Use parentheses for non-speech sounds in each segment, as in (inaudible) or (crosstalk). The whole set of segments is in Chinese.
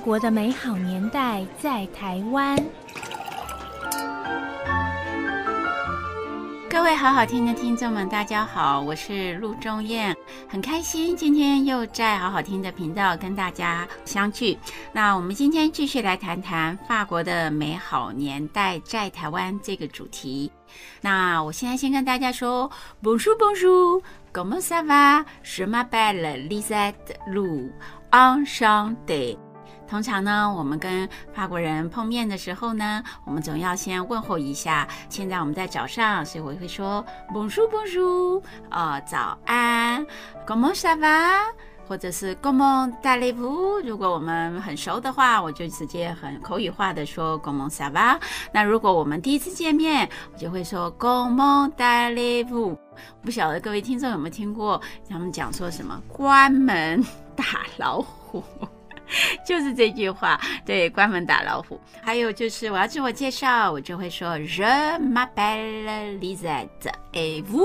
国的美好年代在台湾。各位好好听的听众们，大家好，我是陆中燕，很开心今天又在好好听的频道跟大家相聚。那我们今天继续来谈谈法国的美好年代在台湾这个主题。那我现在先跟大家说，Bonjour Bonjour，Comment ça va？Je m'appelle Lisette Lu，Enchantée。通常呢，我们跟法国人碰面的时候呢，我们总要先问候一下。现在我们在早上，所以我会说 Bonjour Bonjour，呃，早安，Comment ça va？或者是 Comment allez-vous？如果我们很熟的话，我就直接很口语化的说 Comment ça va？那如果我们第一次见面，我就会说 Comment allez-vous？不晓得各位听众有没有听过他们讲说什么关门打老虎？(laughs) 就是这句话，对，关门打老虎。还有就是我要自我介绍，我就会说 Je m'appelle Lisette et vous？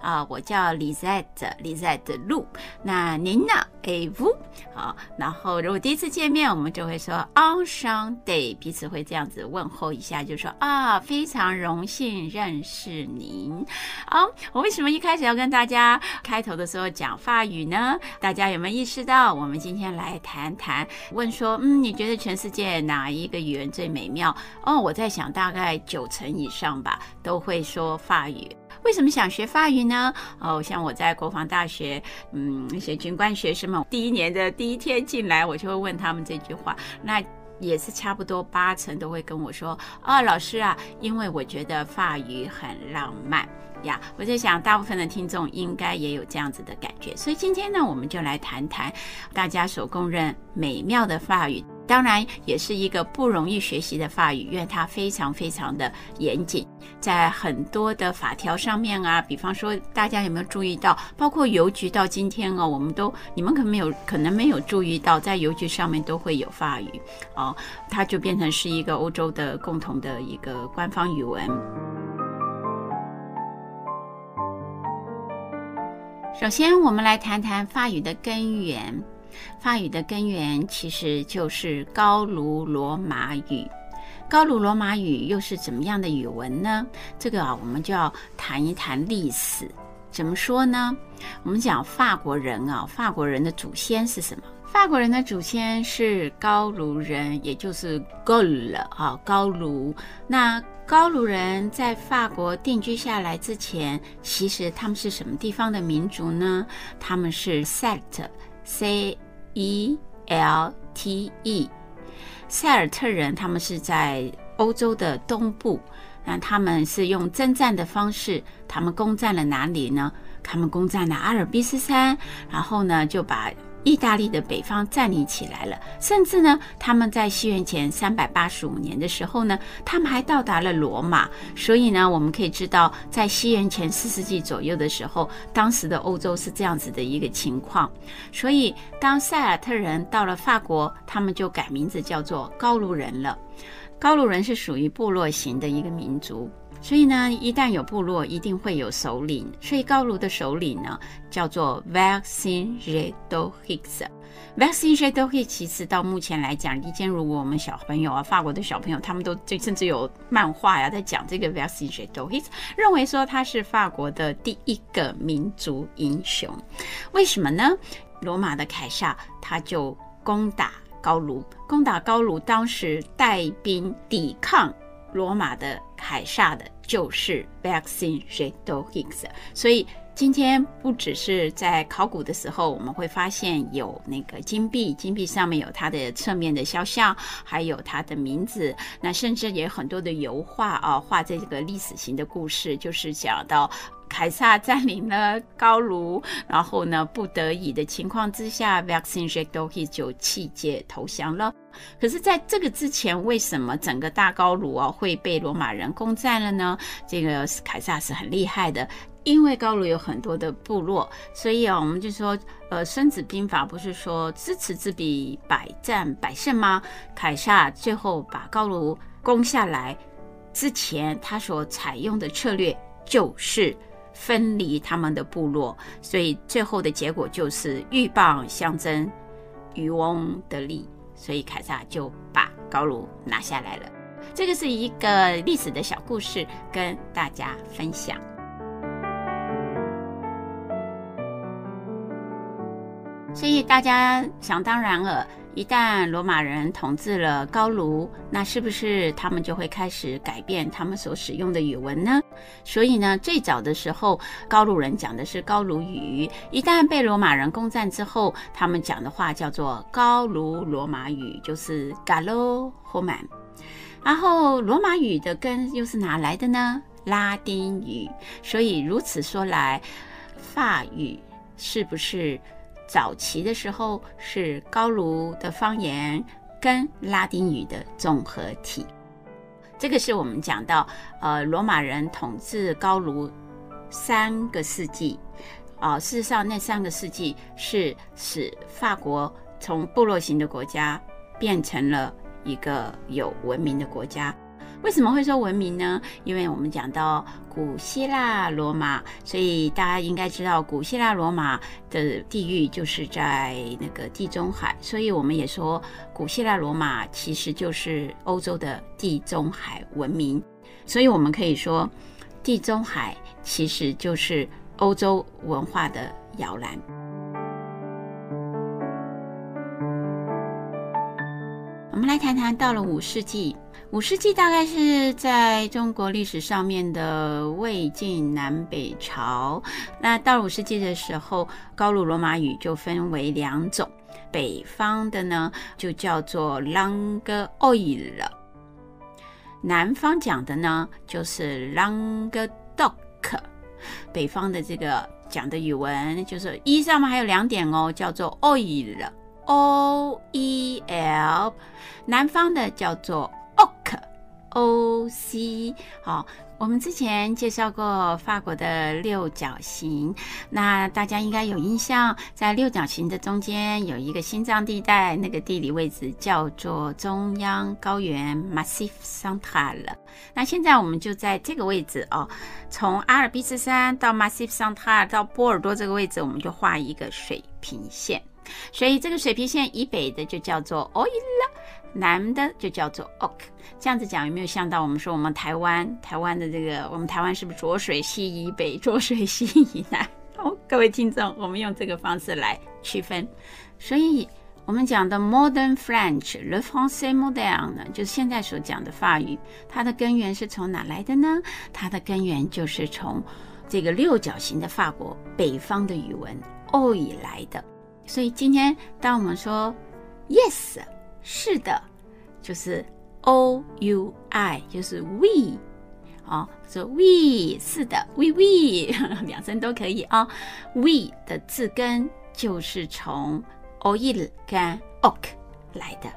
啊，我叫 Lisette，Lisette Lu。那您呢？哎，vous 好，然后如果第一次见面，我们就会说 Enchantée，彼此会这样子问候一下，就说啊，非常荣幸认识您。好，我为什么一开始要跟大家开头的时候讲法语呢？大家有没有意识到？我们今天来谈谈，问说，嗯，你觉得全世界哪一个语言最美妙？哦，我在想，大概九成以上吧，都会说法语。为什么想学法语呢？哦，像我在国防大学，嗯，那些军官学生们，第一年的第一天进来，我就会问他们这句话，那也是差不多八成都会跟我说，啊、哦，老师啊，因为我觉得法语很浪漫呀。我在想，大部分的听众应该也有这样子的感觉，所以今天呢，我们就来谈谈大家所公认美妙的法语。当然，也是一个不容易学习的法语，因为它非常非常的严谨，在很多的法条上面啊，比方说，大家有没有注意到，包括邮局到今天哦，我们都你们可没有可能没有注意到，在邮局上面都会有法语哦，它就变成是一个欧洲的共同的一个官方语文。首先，我们来谈谈法语的根源。法语的根源其实就是高卢罗马语。高卢罗马语又是怎么样的语文呢？这个啊，我们就要谈一谈历史。怎么说呢？我们讲法国人啊，法国人的祖先是什么？法国人的祖先是高卢人，也就是 Gaule 啊，高卢。那高卢人在法国定居下来之前，其实他们是什么地方的民族呢？他们是 Celt C。E L T E，塞尔特人，他们是在欧洲的东部，那他们是用征战的方式，他们攻占了哪里呢？他们攻占了阿尔卑斯山，然后呢，就把。意大利的北方占领起来了，甚至呢，他们在西元前三百八十五年的时候呢，他们还到达了罗马。所以呢，我们可以知道，在西元前四世纪左右的时候，当时的欧洲是这样子的一个情况。所以，当塞尔特人到了法国，他们就改名字叫做高卢人了。高卢人是属于部落型的一个民族。所以呢，一旦有部落，一定会有首领。所以高卢的首领呢，叫做 Vercingetorix。Vercingetorix 其实到目前来讲，以前如果我们小朋友啊，法国的小朋友，他们都就甚至有漫画呀，在讲这个 Vercingetorix，认为说他是法国的第一个民族英雄。为什么呢？罗马的凯撒他就攻打高卢，攻打高卢，当时带兵抵抗罗马的凯撒的。就是 Vercingetorix，所以今天不只是在考古的时候，我们会发现有那个金币，金币上面有它的侧面的肖像，还有它的名字。那甚至也有很多的油画啊，画这个历史型的故事，就是讲到凯撒占领了高卢，然后呢，不得已的情况之下，Vercingetorix 就弃界投降了。可是，在这个之前，为什么整个大高卢啊会被罗马人攻占了呢？这个凯撒是很厉害的，因为高卢有很多的部落，所以啊，我们就说，呃，《孙子兵法》不是说“知此之彼，百战百胜”吗？凯撒最后把高卢攻下来之前，他所采用的策略就是分离他们的部落，所以最后的结果就是鹬蚌相争，渔翁得利。所以凯撒就把高卢拿下来了。这个是一个历史的小故事，跟大家分享。所以大家想当然了，一旦罗马人统治了高卢，那是不是他们就会开始改变他们所使用的语文呢？所以呢，最早的时候，高卢人讲的是高卢语。一旦被罗马人攻占之后，他们讲的话叫做高卢罗马语，就是 Gallo-Roman。然后罗马语的根又是哪来的呢？拉丁语。所以如此说来，法语是不是？早期的时候是高卢的方言跟拉丁语的综合体，这个是我们讲到，呃，罗马人统治高卢三个世纪，啊、事实上那三个世纪是使法国从部落型的国家变成了一个有文明的国家。为什么会说文明呢？因为我们讲到古希腊罗马，所以大家应该知道古希腊罗马的地域就是在那个地中海，所以我们也说古希腊罗马其实就是欧洲的地中海文明，所以我们可以说地中海其实就是欧洲文化的摇篮。我们来谈谈到了五世纪。五世纪大概是在中国历史上面的魏晋南北朝。那到了五世纪的时候，高卢罗马语就分为两种，北方的呢就叫做 Langue Oïl，南方讲的呢就是 Langue d'Oc。北方的这个讲的语文就是一上面还有两点哦，叫做 oil O E L，南方的叫做。O C，好，我们之前介绍过法国的六角形，那大家应该有印象，在六角形的中间有一个心脏地带，那个地理位置叫做中央高原 Massif Central。那现在我们就在这个位置哦，从阿尔卑斯山到 Massif Central 到波尔多这个位置，我们就画一个水平线。所以这个水平线以北的就叫做 Oïl，南的就叫做 ok。这样子讲有没有像到我们说我们台湾台湾的这个我们台湾是不是浊水溪以北浊水溪以南？(laughs) 哦，各位听众，我们用这个方式来区分。所以我们讲的 Modern French，Le Français moderne，就是现在所讲的法语，它的根源是从哪来的呢？它的根源就是从这个六角形的法国北方的语文 Oïl 来的。所以今天当我们说 Yes，是的，就是。O U I 就是 we，哦，说 we 是的，we we (laughs) 两声都可以啊、we 的字根就是从 oil 跟 oc 来的，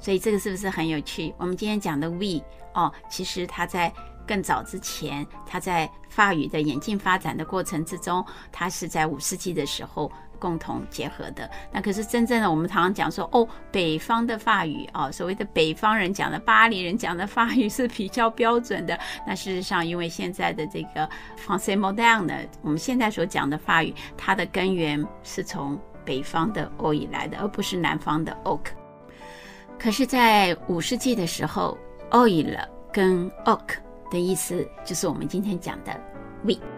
所以这个是不是很有趣？我们今天讲的 we 哦，其实它在更早之前，它在法语的演进发展的过程之中，它是在五世纪的时候。共同结合的，那可是真正的我们常常讲说哦，北方的法语、哦，所谓的北方人讲的巴黎人讲的法语是比较标准的。那事实上，因为现在的这个 Français modern 呢，我们现在所讲的法语，它的根源是从北方的 Oïl 来的，而不是南方的 o k。可是，在五世纪的时候，oil 跟 ok 的意思就是我们今天讲的 we。